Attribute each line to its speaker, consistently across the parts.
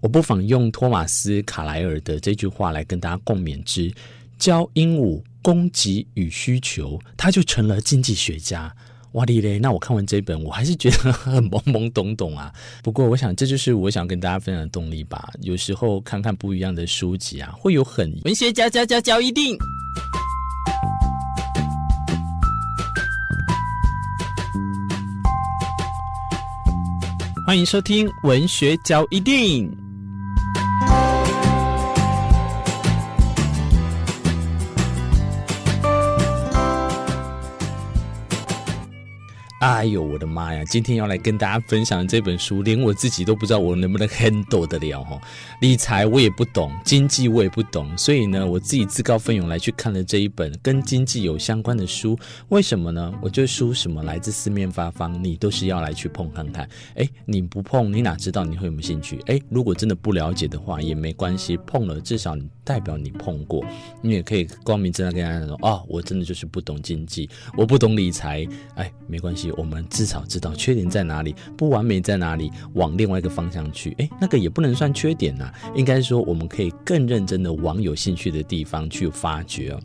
Speaker 1: 我不妨用托马斯·卡莱尔的这句话来跟大家共勉之：教鹦鹉供给与需求，他就成了经济学家。哇哩嘞！那我看完这本，我还是觉得很懵懵懂懂啊。不过，我想这就是我想跟大家分享的动力吧。有时候看看不一样的书籍啊，会有很文学家教教教一定。欢迎收听文学交一定。哎呦，我的妈呀！今天要来跟大家分享这本书，连我自己都不知道我能不能 handle 得了哈。理财我也不懂，经济我也不懂，所以呢，我自己自告奋勇来去看了这一本跟经济有相关的书。为什么呢？我觉得书什么来自四面八方，你都是要来去碰看看。哎，你不碰，你哪知道你会有没有兴趣？哎，如果真的不了解的话，也没关系，碰了至少你代表你碰过，你也可以光明正大跟大家说，哦，我真的就是不懂经济，我不懂理财。哎，没关系。我们至少知道缺点在哪里，不完美在哪里，往另外一个方向去。诶，那个也不能算缺点呐，应该说我们可以更认真的往有兴趣的地方去发掘。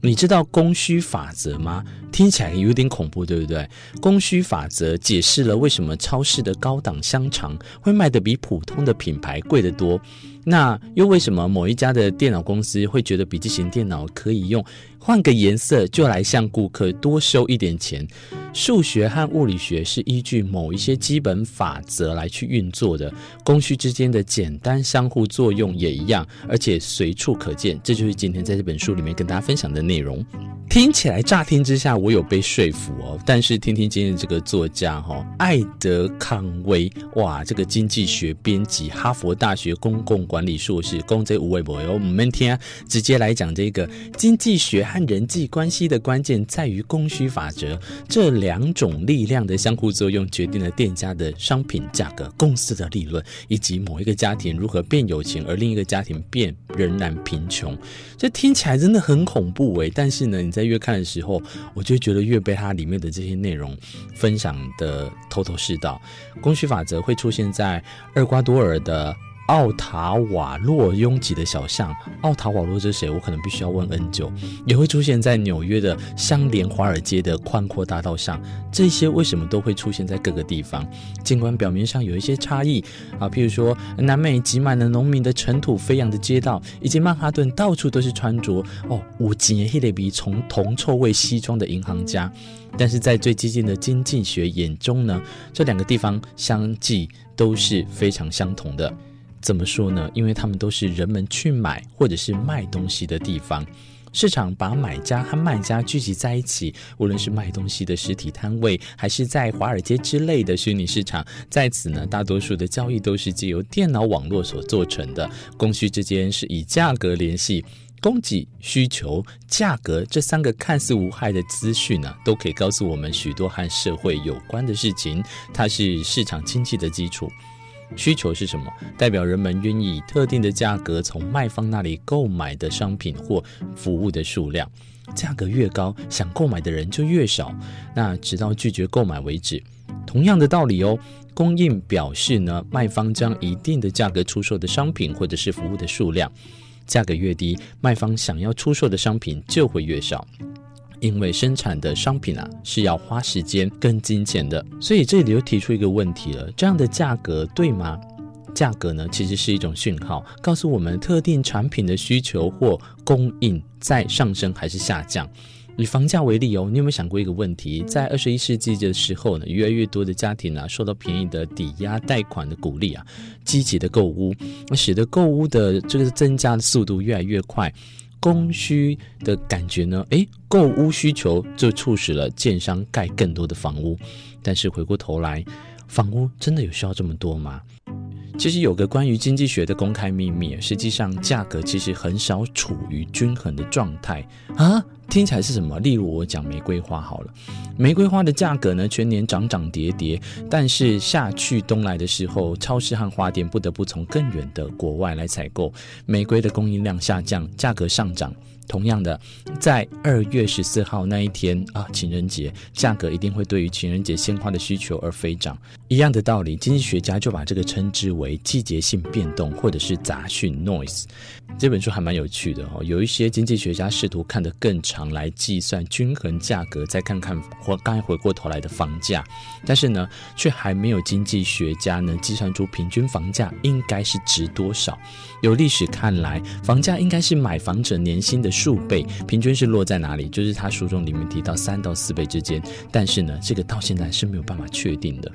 Speaker 1: 你知道供需法则吗？听起来有点恐怖，对不对？供需法则解释了为什么超市的高档香肠会卖得比普通的品牌贵得多。那又为什么某一家的电脑公司会觉得笔记型电脑可以用，换个颜色就来向顾客多收一点钱？数学和物理学是依据某一些基本法则来去运作的，供需之间的简单相互作用也一样，而且随处可见。这就是今天在这本书里面跟大家分享的内容。听起来乍听之下我有被说服哦，但是听听今天这个作家哈、哦，艾德康威，哇，这个经济学编辑，哈佛大学公共管理硕士，公这无微博哟。我们听啊，直接来讲这个经济学和人际关系的关键在于供需法则，这两种力量的相互作用决定了店家的商品价格、公司的利润，以及某一个家庭如何变有钱，而另一个家庭变仍然贫穷。这听起来真的很恐怖诶，但是呢，你在越看的时候，我就觉得越被它里面的这些内容分享的头头是道。供需法则会出现在厄瓜多尔的奥塔瓦洛拥挤的小巷，奥塔瓦洛是谁？我可能必须要问 N 久。也会出现在纽约的相连华尔街的宽阔大道上，这些为什么都会出现在各个地方？尽管表面上有一些差异啊，譬如说南美挤满了农民的尘土飞扬的街道，以及曼哈顿到处都是穿着哦五级黑类比从铜臭味西装的银行家，但是在最激进的经济学眼中呢，这两个地方相继都是非常相同的。怎么说呢？因为他们都是人们去买或者是卖东西的地方。市场把买家和卖家聚集在一起，无论是卖东西的实体摊位，还是在华尔街之类的虚拟市场，在此呢，大多数的交易都是借由电脑网络所做成的。供需之间是以价格联系，供给、需求、价格这三个看似无害的资讯呢，都可以告诉我们许多和社会有关的事情。它是市场经济的基础。需求是什么？代表人们愿意以特定的价格从卖方那里购买的商品或服务的数量。价格越高，想购买的人就越少，那直到拒绝购买为止。同样的道理哦，供应表示呢，卖方将一定的价格出售的商品或者是服务的数量。价格越低，卖方想要出售的商品就会越少。因为生产的商品啊是要花时间跟金钱的，所以这里又提出一个问题了：这样的价格对吗？价格呢其实是一种讯号，告诉我们特定产品的需求或供应在上升还是下降。以房价为例哦，你有没有想过一个问题？在二十一世纪的时候呢，越来越多的家庭啊受到便宜的抵押贷款的鼓励啊，积极的购屋，使得购物的这个增加的速度越来越快。供需的感觉呢？诶，购屋需求就促使了建商盖更多的房屋。但是回过头来，房屋真的有需要这么多吗？其实有个关于经济学的公开秘密，实际上价格其实很少处于均衡的状态啊。听起来是什么？例如我讲玫瑰花好了，玫瑰花的价格呢，全年涨涨跌跌，但是夏去冬来的时候，超市和花店不得不从更远的国外来采购，玫瑰的供应量下降，价格上涨。同样的，在二月十四号那一天啊，情人节，价格一定会对于情人节鲜花的需求而飞涨。一样的道理，经济学家就把这个称之为季节性变动，或者是杂讯。这本书还蛮有趣的哦，有一些经济学家试图看得更长来计算均衡价格，再看看或刚才回过头来的房价，但是呢，却还没有经济学家能计算出平均房价应该是值多少。由历史看来，房价应该是买房者年薪的数倍，平均是落在哪里？就是他书中里面提到三到四倍之间，但是呢，这个到现在是没有办法确定的。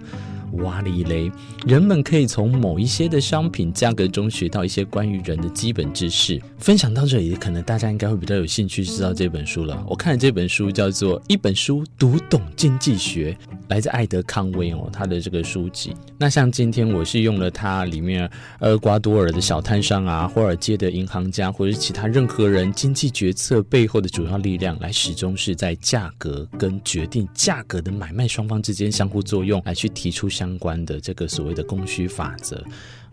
Speaker 1: 哇哩嘞！人们可以从某一些的商品价格中学到一些关于人的基本知识。分享到这里，可能大家应该会比较有兴趣知道这本书了。我看的这本书叫做《一本书读懂经济学》，来自艾德康威哦，他的这个书籍。那像今天我是用了他里面厄瓜多尔的小摊商啊，华尔街的银行家，或者是其他任何人经济决策背后的主要力量，来始终是在价格跟决定价格的买卖双方之间相互作用，来去提出相。相关的这个所谓的供需法则，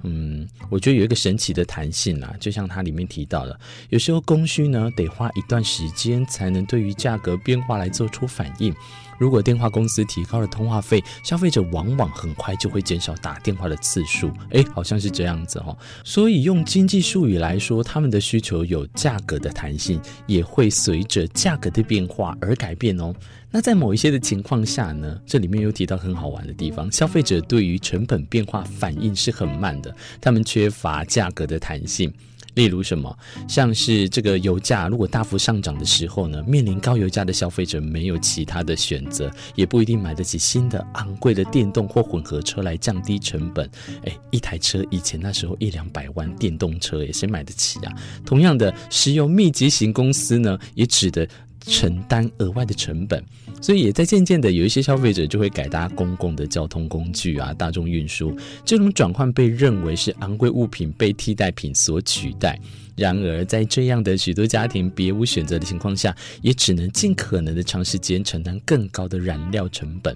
Speaker 1: 嗯，我觉得有一个神奇的弹性啊，就像它里面提到的，有时候供需呢得花一段时间才能对于价格变化来做出反应。如果电话公司提高了通话费，消费者往往很快就会减少打电话的次数。诶，好像是这样子哦。所以用经济术语来说，他们的需求有价格的弹性，也会随着价格的变化而改变哦。那在某一些的情况下呢，这里面又提到很好玩的地方，消费者对于成本变化反应是很慢的，他们缺乏价格的弹性。例如什么，像是这个油价如果大幅上涨的时候呢，面临高油价的消费者没有其他的选择，也不一定买得起新的昂贵的电动或混合车来降低成本。诶，一台车以前那时候一两百万，电动车也谁买得起啊？同样的，石油密集型公司呢，也指的。承担额外的成本，所以也在渐渐的有一些消费者就会改搭公共的交通工具啊，大众运输。这种转换被认为是昂贵物品被替代品所取代。然而，在这样的许多家庭别无选择的情况下，也只能尽可能的长时间承担更高的燃料成本。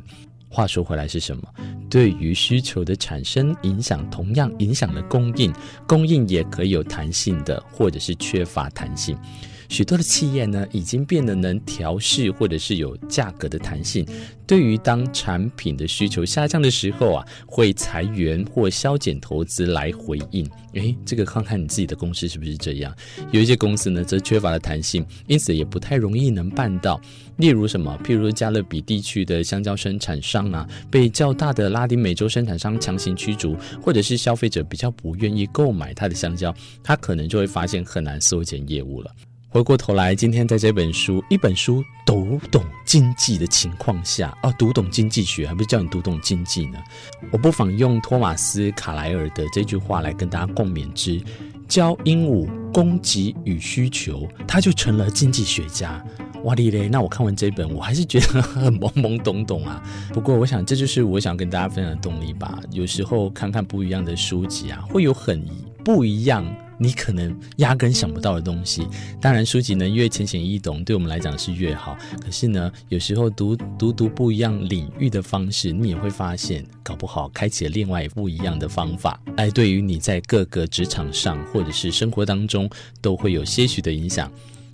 Speaker 1: 话说回来是什么？对于需求的产生影响，同样影响了供应。供应也可以有弹性的，或者是缺乏弹性。许多的企业呢，已经变得能调适或者是有价格的弹性。对于当产品的需求下降的时候啊，会裁员或削减投资来回应。诶，这个看看你自己的公司是不是这样？有一些公司呢，则缺乏了弹性，因此也不太容易能办到。例如什么？譬如加勒比地区的香蕉生产商啊，被较大的拉丁美洲生产商强行驱逐，或者是消费者比较不愿意购买他的香蕉，他可能就会发现很难缩减业务了。回过头来，今天在这本书，一本书读懂经济的情况下，哦，读懂经济学，还不是叫你读懂经济呢？我不妨用托马斯卡莱尔的这句话来跟大家共勉之：教鹦鹉供给与需求，他就成了经济学家。哇哩嘞！那我看完这本，我还是觉得很懵懵懂懂啊。不过，我想这就是我想跟大家分享的动力吧。有时候看看不一样的书籍啊，会有很不一样。你可能压根想不到的东西，当然书籍呢越浅显易懂，对我们来讲是越好。可是呢，有时候读读读不一样领域的方式，你也会发现，搞不好开启了另外不一样的方法，来对于你在各个职场上或者是生活当中，都会有些许的影响。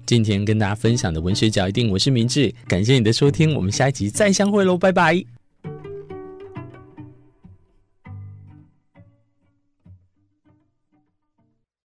Speaker 1: 今天跟大家分享的文学角一定，我是明智，感谢你的收听，我们下一集再相会喽，拜拜。